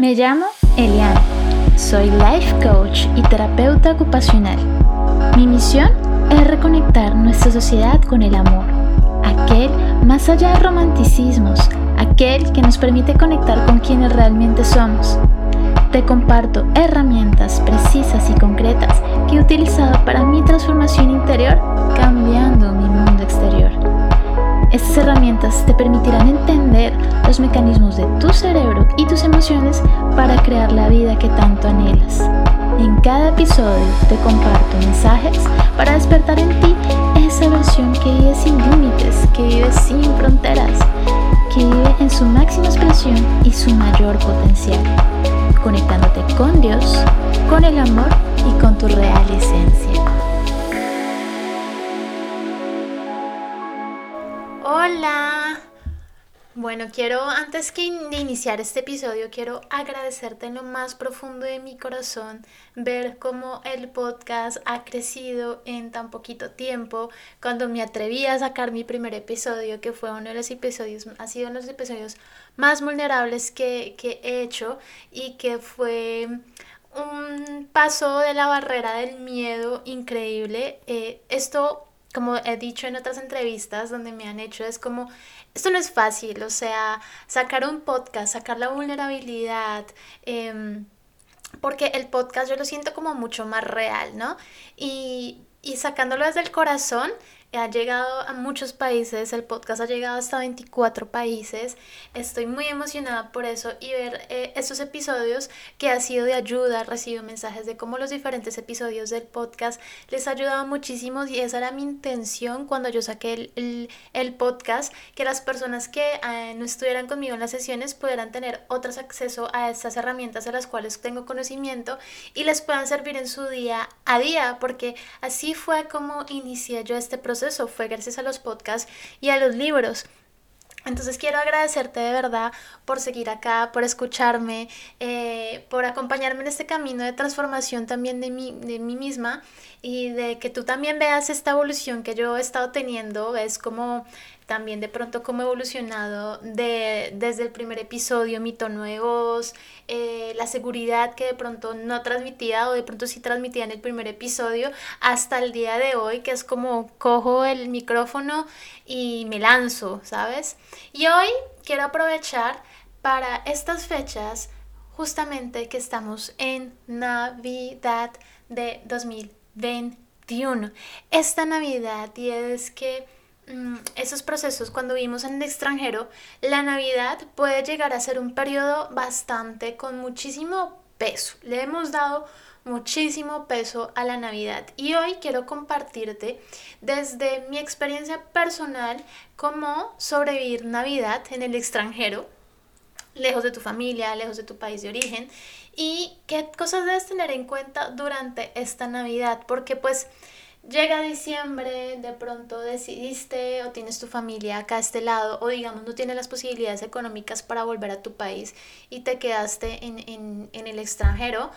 Me llamo Eliana. Soy life coach y terapeuta ocupacional. Mi misión es reconectar nuestra sociedad con el amor, aquel más allá de romanticismos, aquel que nos permite conectar con quienes realmente somos. Te comparto herramientas precisas y concretas que he utilizado para mi transformación interior, cambiando. Estas herramientas te permitirán entender los mecanismos de tu cerebro y tus emociones para crear la vida que tanto anhelas. En cada episodio te comparto mensajes para despertar en ti esa versión que vive sin límites, que vive sin fronteras, que vive en su máxima expresión y su mayor potencial, conectándote con Dios, con el amor y con tu real esencia. Hola. Bueno, quiero, antes que de iniciar este episodio, quiero agradecerte en lo más profundo de mi corazón ver cómo el podcast ha crecido en tan poquito tiempo. Cuando me atreví a sacar mi primer episodio, que fue uno de los episodios, ha sido uno de los episodios más vulnerables que, que he hecho y que fue un paso de la barrera del miedo increíble. Eh, esto como he dicho en otras entrevistas donde me han hecho, es como, esto no es fácil, o sea, sacar un podcast, sacar la vulnerabilidad, em, porque el podcast yo lo siento como mucho más real, ¿no? Y, y sacándolo desde el corazón, ha llegado a muchos países, el podcast ha llegado hasta 24 países. Estoy muy emocionada por eso y ver eh, estos episodios que ha sido de ayuda. Recibo mensajes de cómo los diferentes episodios del podcast les ha ayudado muchísimo y esa era mi intención cuando yo saqué el, el, podcast, que las personas que eh, no estuvieran conmigo en las sesiones pudieran tener otros acceso a estas herramientas de las cuales tengo conocimiento y les puedan servir en su día a día, porque así fue como inicié yo este proceso eso fue gracias a los podcasts y a los libros. Entonces quiero agradecerte de verdad por seguir acá, por escucharme, eh, por acompañarme en este camino de transformación también de mí, de mí misma y de que tú también veas esta evolución que yo he estado teniendo, ves como también de pronto cómo he evolucionado de, desde el primer episodio, mi tono de voz, eh, la seguridad que de pronto no transmitía o de pronto sí transmitía en el primer episodio, hasta el día de hoy, que es como cojo el micrófono y me lanzo, ¿sabes? Y hoy quiero aprovechar para estas fechas, justamente que estamos en Navidad de 2021. Esta Navidad es que esos procesos cuando vivimos en el extranjero, la Navidad puede llegar a ser un periodo bastante con muchísimo peso. Le hemos dado muchísimo peso a la Navidad y hoy quiero compartirte desde mi experiencia personal cómo sobrevivir Navidad en el extranjero, lejos de tu familia, lejos de tu país de origen y qué cosas debes tener en cuenta durante esta Navidad, porque pues Llega diciembre, de pronto decidiste o tienes tu familia acá a este lado o digamos no tienes las posibilidades económicas para volver a tu país y te quedaste en, en, en el extranjero.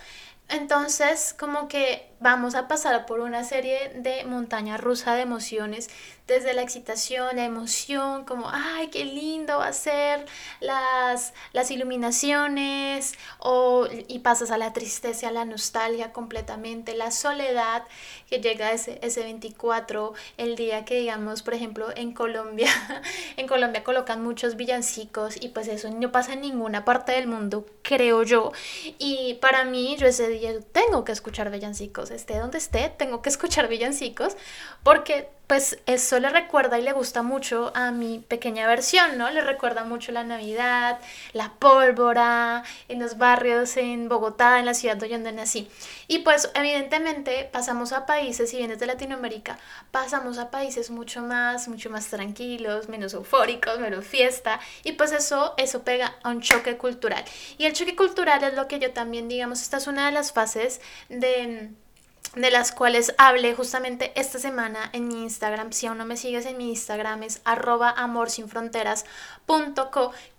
Entonces, como que vamos a pasar por una serie de montaña rusa de emociones, desde la excitación, la emoción, como, ay, qué lindo va a ser las, las iluminaciones, o, y pasas a la tristeza, a la nostalgia completamente, la soledad que llega ese, ese 24, el día que, digamos, por ejemplo, en Colombia, en Colombia colocan muchos villancicos y pues eso no pasa en ninguna parte del mundo, creo yo, y para mí, yo ese día tengo que escuchar villancicos esté donde esté, tengo que escuchar villancicos, porque pues le recuerda y le gusta mucho a mi pequeña versión, ¿no? Le recuerda mucho la Navidad, la pólvora, en los barrios en Bogotá, en la ciudad donde nací. Y pues evidentemente pasamos a países, si vienes de Latinoamérica, pasamos a países mucho más, mucho más tranquilos, menos eufóricos, menos fiesta, y pues eso, eso pega a un choque cultural. Y el choque cultural es lo que yo también, digamos, esta es una de las fases de de las cuales hablé justamente esta semana en mi Instagram. Si aún no me sigues en mi Instagram es arroba amor sin fronteras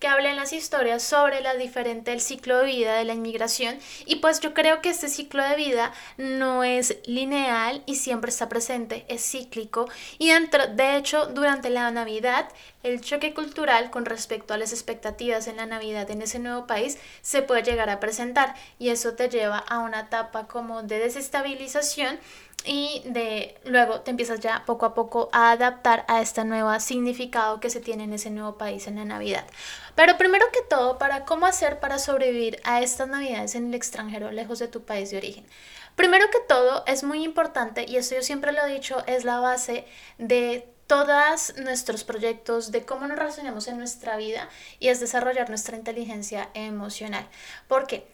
que hablen las historias sobre la diferente el ciclo de vida de la inmigración. Y pues yo creo que este ciclo de vida no es lineal y siempre está presente, es cíclico. Y dentro, de hecho durante la Navidad el choque cultural con respecto a las expectativas en la Navidad en ese nuevo país se puede llegar a presentar. Y eso te lleva a una etapa como de desestabilización y de luego te empiezas ya poco a poco a adaptar a este nuevo significado que se tiene en ese nuevo país en la Navidad. Pero primero que todo, para cómo hacer para sobrevivir a estas Navidades en el extranjero, lejos de tu país de origen. Primero que todo, es muy importante, y esto yo siempre lo he dicho, es la base de todos nuestros proyectos, de cómo nos relacionamos en nuestra vida y es desarrollar nuestra inteligencia emocional. ¿Por qué?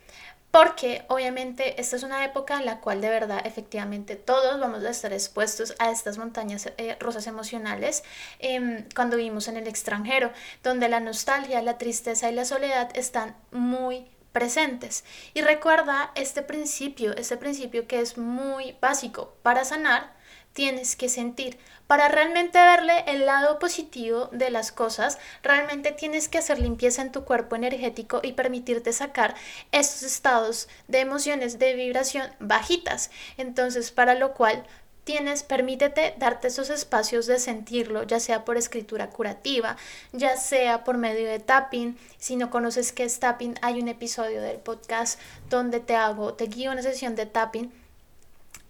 Porque obviamente esta es una época en la cual de verdad efectivamente todos vamos a estar expuestos a estas montañas eh, rosas emocionales em, cuando vivimos en el extranjero, donde la nostalgia, la tristeza y la soledad están muy presentes. Y recuerda este principio, este principio que es muy básico para sanar tienes que sentir. Para realmente verle el lado positivo de las cosas, realmente tienes que hacer limpieza en tu cuerpo energético y permitirte sacar estos estados de emociones de vibración bajitas. Entonces, para lo cual tienes, permítete darte esos espacios de sentirlo, ya sea por escritura curativa, ya sea por medio de tapping. Si no conoces qué es tapping, hay un episodio del podcast donde te hago, te guío una sesión de tapping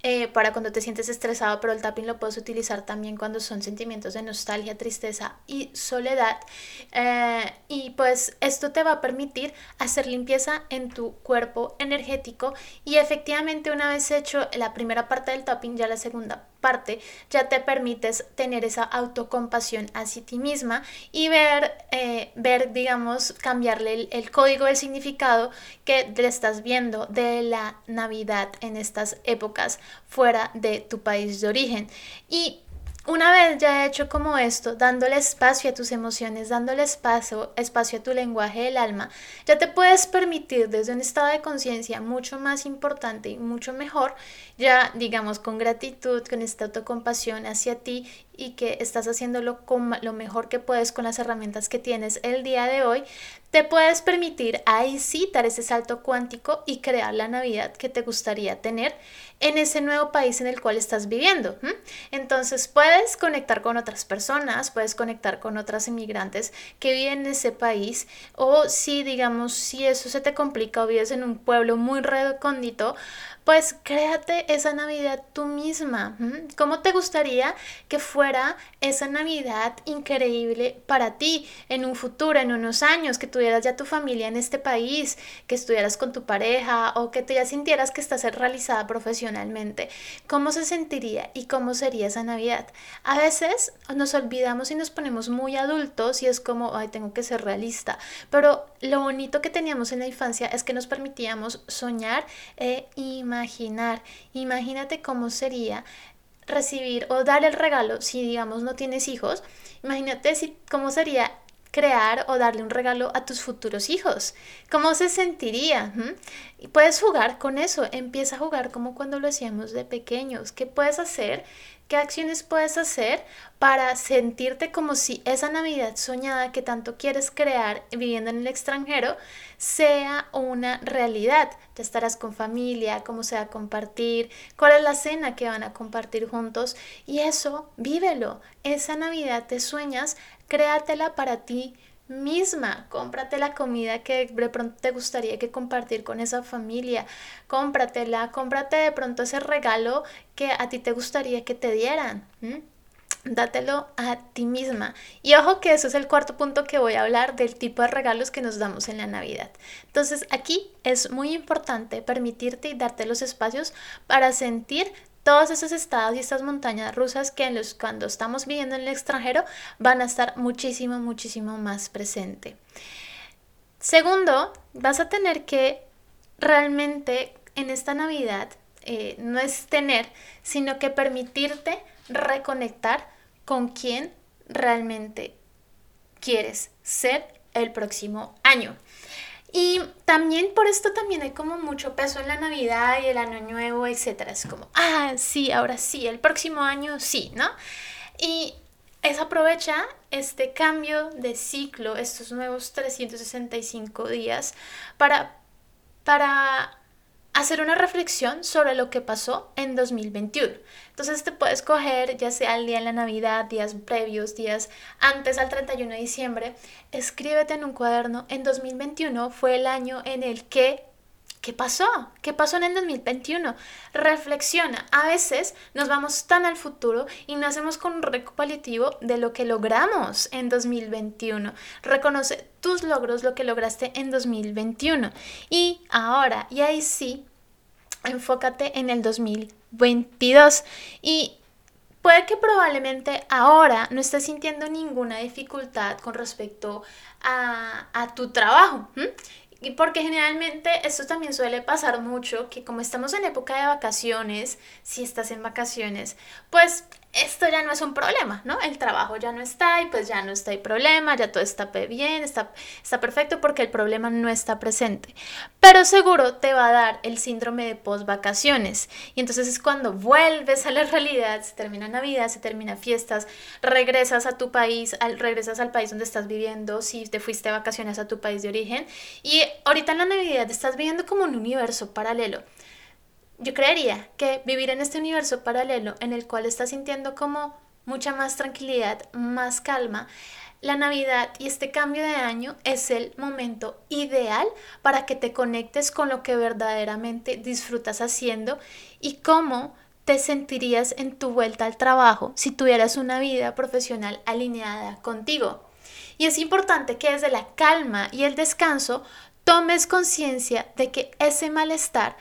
eh, para cuando te sientes estresado, pero el tapping lo puedes utilizar también cuando son sentimientos de nostalgia, tristeza y soledad. Eh, y pues esto te va a permitir hacer limpieza en tu cuerpo energético y efectivamente una vez hecho la primera parte del tapping, ya la segunda parte, ya te permites tener esa autocompasión hacia ti misma y ver, eh, ver digamos, cambiarle el, el, código del significado que le estás viendo de la Navidad en estas épocas fuera de tu país de origen. Y una vez ya hecho como esto, dándole espacio a tus emociones, dándole espacio, espacio a tu lenguaje del alma, ya te puedes permitir desde un estado de conciencia mucho más importante y mucho mejor, ya digamos con gratitud, con esta autocompasión hacia ti y que estás haciéndolo con lo mejor que puedes con las herramientas que tienes el día de hoy, te puedes permitir ahí sí dar ese salto cuántico y crear la Navidad que te gustaría tener en ese nuevo país en el cual estás viviendo. Entonces puedes conectar con otras personas, puedes conectar con otras inmigrantes que viven en ese país o si digamos si eso se te complica o vives en un pueblo muy recóndito, pues créate esa Navidad tú misma. ¿Cómo te gustaría que fuera esa Navidad increíble para ti en un futuro, en unos años, que tuvieras ya tu familia en este país, que estuvieras con tu pareja o que te ya sintieras que estás realizada profesionalmente? ¿Cómo se sentiría y cómo sería esa Navidad? A veces nos olvidamos y nos ponemos muy adultos y es como, ay, tengo que ser realista. Pero lo bonito que teníamos en la infancia es que nos permitíamos soñar e imaginar imaginar. Imagínate cómo sería recibir o dar el regalo si digamos no tienes hijos. Imagínate si, cómo sería crear o darle un regalo a tus futuros hijos. ¿Cómo se sentiría? Y puedes jugar con eso. Empieza a jugar como cuando lo hacíamos de pequeños. ¿Qué puedes hacer ¿Qué acciones puedes hacer para sentirte como si esa Navidad soñada que tanto quieres crear viviendo en el extranjero sea una realidad? Ya estarás con familia, cómo se va a compartir, cuál es la cena que van a compartir juntos y eso, vívelo. Esa Navidad te sueñas, créatela para ti misma, cómprate la comida que de pronto te gustaría que compartir con esa familia, cómpratela, cómprate de pronto ese regalo que a ti te gustaría que te dieran. Dátelo a ti misma. Y ojo que eso es el cuarto punto que voy a hablar del tipo de regalos que nos damos en la Navidad. Entonces aquí es muy importante permitirte y darte los espacios para sentir todos esos estados y estas montañas rusas que en los, cuando estamos viviendo en el extranjero van a estar muchísimo, muchísimo más presente. Segundo, vas a tener que realmente en esta Navidad eh, no es tener, sino que permitirte reconectar con quien realmente quieres ser el próximo año. Y también por esto también hay como mucho peso en la Navidad y el Año Nuevo, etcétera. Es como, ah, sí, ahora sí, el próximo año sí, ¿no? Y es aprovecha este cambio de ciclo, estos nuevos 365 días, para, para hacer una reflexión sobre lo que pasó en 2021. Entonces te puedes coger, ya sea el día de la Navidad, días previos, días antes al 31 de diciembre, escríbete en un cuaderno, en 2021 fue el año en el que ¿Qué pasó? ¿Qué pasó en el 2021? Reflexiona. A veces nos vamos tan al futuro y no hacemos con recopilativo de lo que logramos en 2021. Reconoce tus logros, lo que lograste en 2021. Y ahora, y ahí sí, enfócate en el 2022. Y puede que probablemente ahora no estés sintiendo ninguna dificultad con respecto a tu trabajo. Y porque generalmente esto también suele pasar mucho, que como estamos en época de vacaciones, si estás en vacaciones, pues esto ya no es un problema, ¿no? El trabajo ya no está y pues ya no está el problema, ya todo está bien, está, está perfecto porque el problema no está presente. Pero seguro te va a dar el síndrome de post vacaciones y entonces es cuando vuelves a la realidad, se termina Navidad, se termina fiestas, regresas a tu país, regresas al país donde estás viviendo, si te fuiste de vacaciones a tu país de origen y ahorita en la Navidad estás viviendo como un universo paralelo yo creería que vivir en este universo paralelo en el cual estás sintiendo como mucha más tranquilidad, más calma, la Navidad y este cambio de año es el momento ideal para que te conectes con lo que verdaderamente disfrutas haciendo y cómo te sentirías en tu vuelta al trabajo si tuvieras una vida profesional alineada contigo. Y es importante que desde la calma y el descanso tomes conciencia de que ese malestar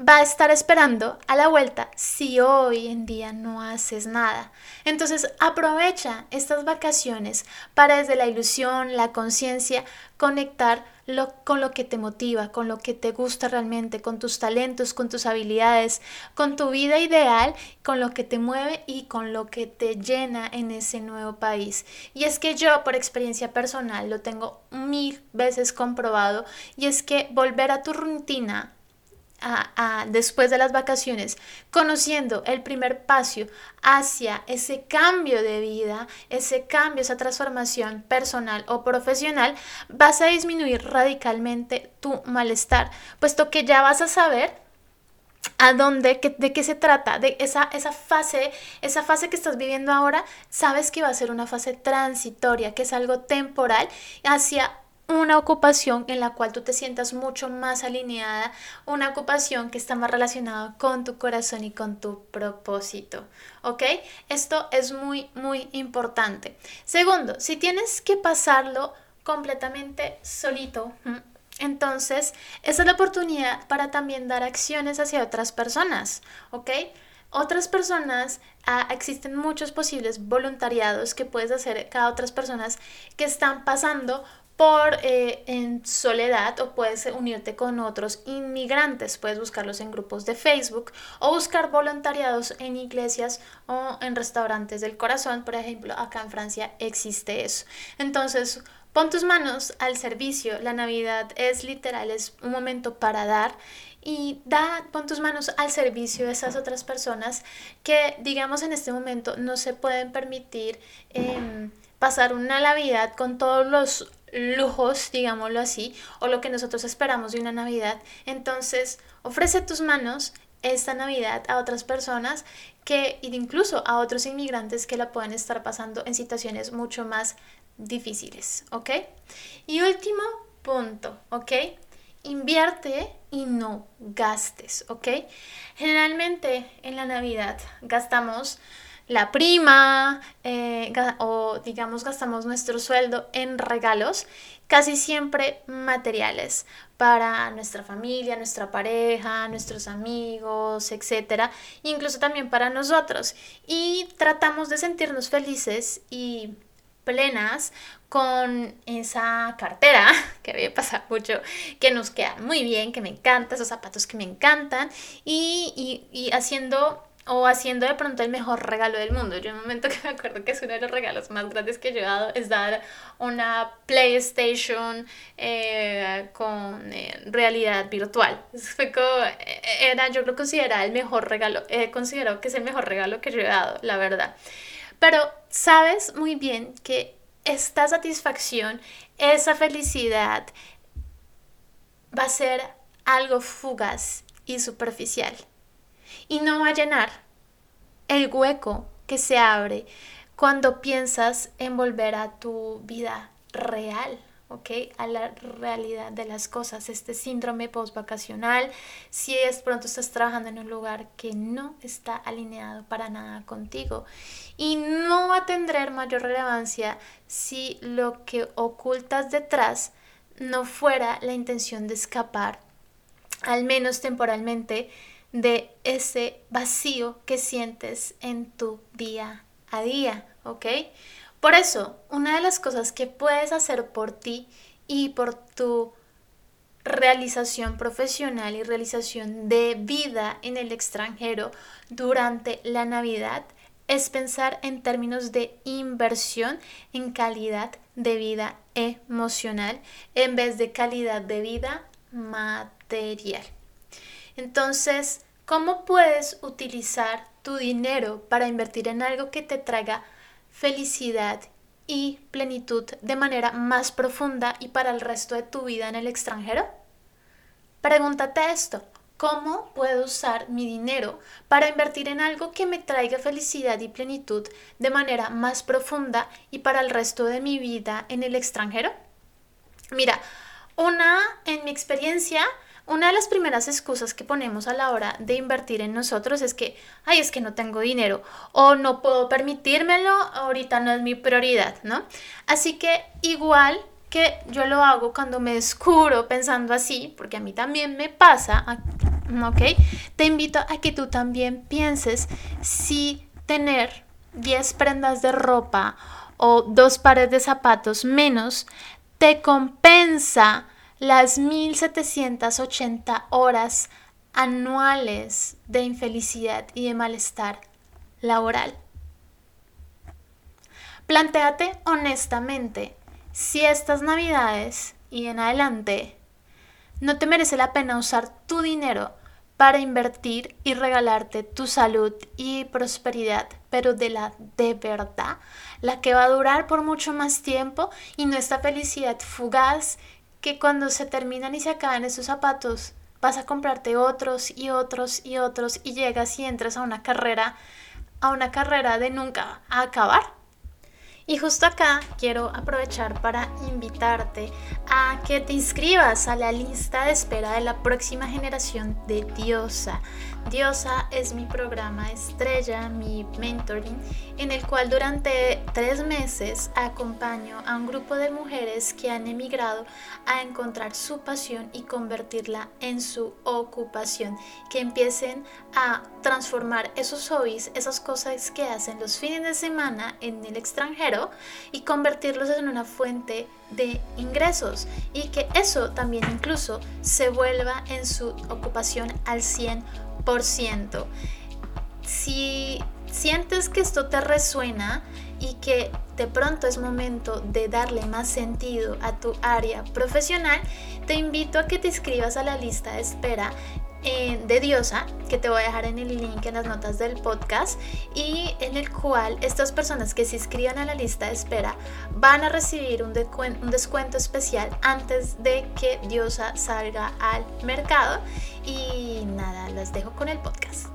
va a estar esperando a la vuelta si hoy en día no haces nada. Entonces aprovecha estas vacaciones para desde la ilusión, la conciencia, conectar con lo que te motiva, con lo que te gusta realmente, con tus talentos, con tus habilidades, con tu vida ideal, con lo que te mueve y con lo que te llena en ese nuevo país. Y es que yo por experiencia personal lo tengo mil veces comprobado y es que volver a tu rutina después de las vacaciones, conociendo el primer paso hacia ese cambio de vida, ese cambio, esa transformación personal o profesional, vas a disminuir radicalmente tu malestar, puesto que ya vas a saber a dónde, de qué se trata, de esa, esa fase, esa fase que estás viviendo ahora, sabes que va a ser una fase transitoria, que es algo temporal hacia una ocupación en la cual tú te sientas mucho más alineada, una ocupación que está más relacionada con tu corazón y con tu propósito. ¿Ok? Esto es muy, muy importante. Segundo, si tienes que pasarlo completamente solito, entonces esa es la oportunidad para también dar acciones hacia otras personas. ¿Ok? otras personas, ah, existen muchos posibles voluntariados que puedes hacer cada otras personas que están pasando por eh, en soledad o puedes unirte con otros inmigrantes, puedes buscarlos en grupos de Facebook o buscar voluntariados en iglesias o en restaurantes del corazón, por ejemplo, acá en Francia existe eso. Entonces, pon tus manos al servicio, la Navidad es literal, es un momento para dar. Y da, pon tus manos al servicio de esas otras personas que, digamos, en este momento no se pueden permitir em, pasar una Navidad con todos los lujos, digámoslo así, o lo que nosotros esperamos de una Navidad. Entonces, ofrece tus manos esta Navidad a otras personas que, incluso a otros inmigrantes que la pueden estar pasando en situaciones mucho más difíciles, ¿ok? Y último punto, ¿ok? Invierte y no gastes, ¿ok? Generalmente en la Navidad gastamos la prima eh, o digamos gastamos nuestro sueldo en regalos, casi siempre materiales para nuestra familia, nuestra pareja, nuestros amigos, etcétera, incluso también para nosotros. Y tratamos de sentirnos felices y plenas con esa cartera que me pasa mucho, que nos queda muy bien, que me encanta, esos zapatos que me encantan y, y, y haciendo o haciendo de pronto el mejor regalo del mundo. Yo en un momento que me acuerdo que es uno de los regalos más grandes que he dado es dar una PlayStation eh, con eh, realidad virtual. Fue como, eh, era, yo lo consideraba el mejor regalo, he considerado que es el mejor regalo que yo he dado, la verdad. Pero sabes muy bien que esta satisfacción, esa felicidad va a ser algo fugaz y superficial y no va a llenar el hueco que se abre cuando piensas en volver a tu vida real, ¿ok? A la realidad de las cosas, este síndrome postvacacional, si es pronto estás trabajando en un lugar que no está alineado para nada contigo y no va a tener mayor relevancia si lo que ocultas detrás no fuera la intención de escapar, al menos temporalmente, de ese vacío que sientes en tu día a día, ¿ok? Por eso, una de las cosas que puedes hacer por ti y por tu realización profesional y realización de vida en el extranjero durante la Navidad es pensar en términos de inversión en calidad de vida emocional en vez de calidad de vida material. Entonces, ¿cómo puedes utilizar tu dinero para invertir en algo que te traiga felicidad y plenitud de manera más profunda y para el resto de tu vida en el extranjero? Pregúntate esto. ¿Cómo puedo usar mi dinero para invertir en algo que me traiga felicidad y plenitud de manera más profunda y para el resto de mi vida en el extranjero? Mira, una, en mi experiencia, una de las primeras excusas que ponemos a la hora de invertir en nosotros es que, ay, es que no tengo dinero o no puedo permitírmelo, ahorita no es mi prioridad, ¿no? Así que igual que yo lo hago cuando me descubro pensando así, porque a mí también me pasa, ¿ok? Te invito a que tú también pienses si tener 10 prendas de ropa o dos pares de zapatos menos te compensa las 1780 horas anuales de infelicidad y de malestar laboral. Plantéate honestamente si estas navidades y en adelante no te merece la pena usar tu dinero para invertir y regalarte tu salud y prosperidad, pero de la de verdad, la que va a durar por mucho más tiempo y no esta felicidad fugaz que cuando se terminan y se acaban esos zapatos, vas a comprarte otros y otros y otros y llegas y entras a una carrera, a una carrera de nunca acabar. Y justo acá quiero aprovechar para invitarte a que te inscribas a la lista de espera de la próxima generación de Diosa. Diosa es mi programa estrella, mi mentoring, en el cual durante tres meses acompaño a un grupo de mujeres que han emigrado a encontrar su pasión y convertirla en su ocupación, que empiecen a transformar esos hobbies, esas cosas que hacen los fines de semana en el extranjero y convertirlos en una fuente de ingresos y que eso también incluso se vuelva en su ocupación al 100%. Si sientes que esto te resuena y que de pronto es momento de darle más sentido a tu área profesional, te invito a que te inscribas a la lista de espera eh, de Diosa, que te voy a dejar en el link en las notas del podcast, y en el cual estas personas que se inscriban a la lista de espera van a recibir un, un descuento especial antes de que Diosa salga al mercado. Y nada, las dejo con el podcast.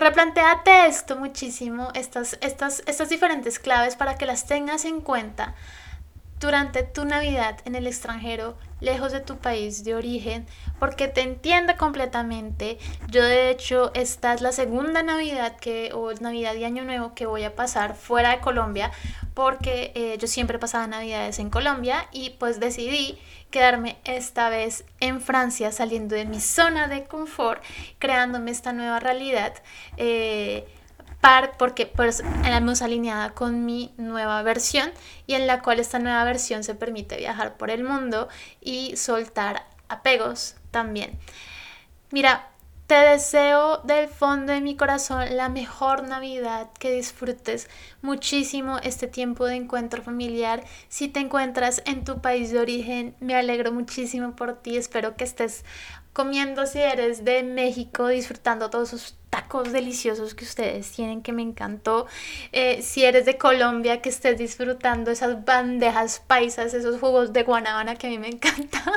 Replantéate esto muchísimo, estas, estas, estas diferentes claves para que las tengas en cuenta durante tu Navidad en el extranjero, lejos de tu país de origen, porque te entiendo completamente. Yo de hecho, esta es la segunda Navidad que, o Navidad y Año Nuevo que voy a pasar fuera de Colombia, porque eh, yo siempre pasaba Navidades en Colombia y pues decidí quedarme esta vez en Francia, saliendo de mi zona de confort, creándome esta nueva realidad. Eh, porque pues hemos alineada con mi nueva versión y en la cual esta nueva versión se permite viajar por el mundo y soltar apegos también. Mira, te deseo del fondo de mi corazón la mejor Navidad, que disfrutes muchísimo este tiempo de encuentro familiar. Si te encuentras en tu país de origen, me alegro muchísimo por ti. Espero que estés comiendo si eres de México, disfrutando todos esos tacos deliciosos que ustedes tienen que me encantó. Eh, si eres de Colombia, que estés disfrutando esas bandejas paisas, esos jugos de guanábana que a mí me encantan.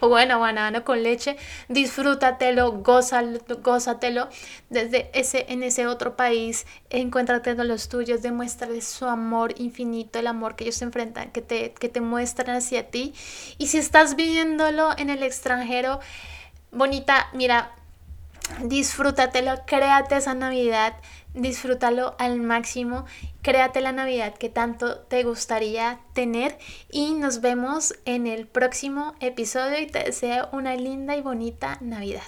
o bueno, guanábana con leche. Disfrútatelo, gózatelo. Desde ese, en ese otro país, encuéntrate con los tuyos, demuéstrales su amor infinito, el amor que ellos se enfrentan, que te, que te muestran hacia ti. Y si estás viviéndolo en el extranjero, bonita, mira, disfrútatelo, créate esa Navidad, disfrútalo al máximo, créate la Navidad que tanto te gustaría tener y nos vemos en el próximo episodio y te deseo una linda y bonita Navidad.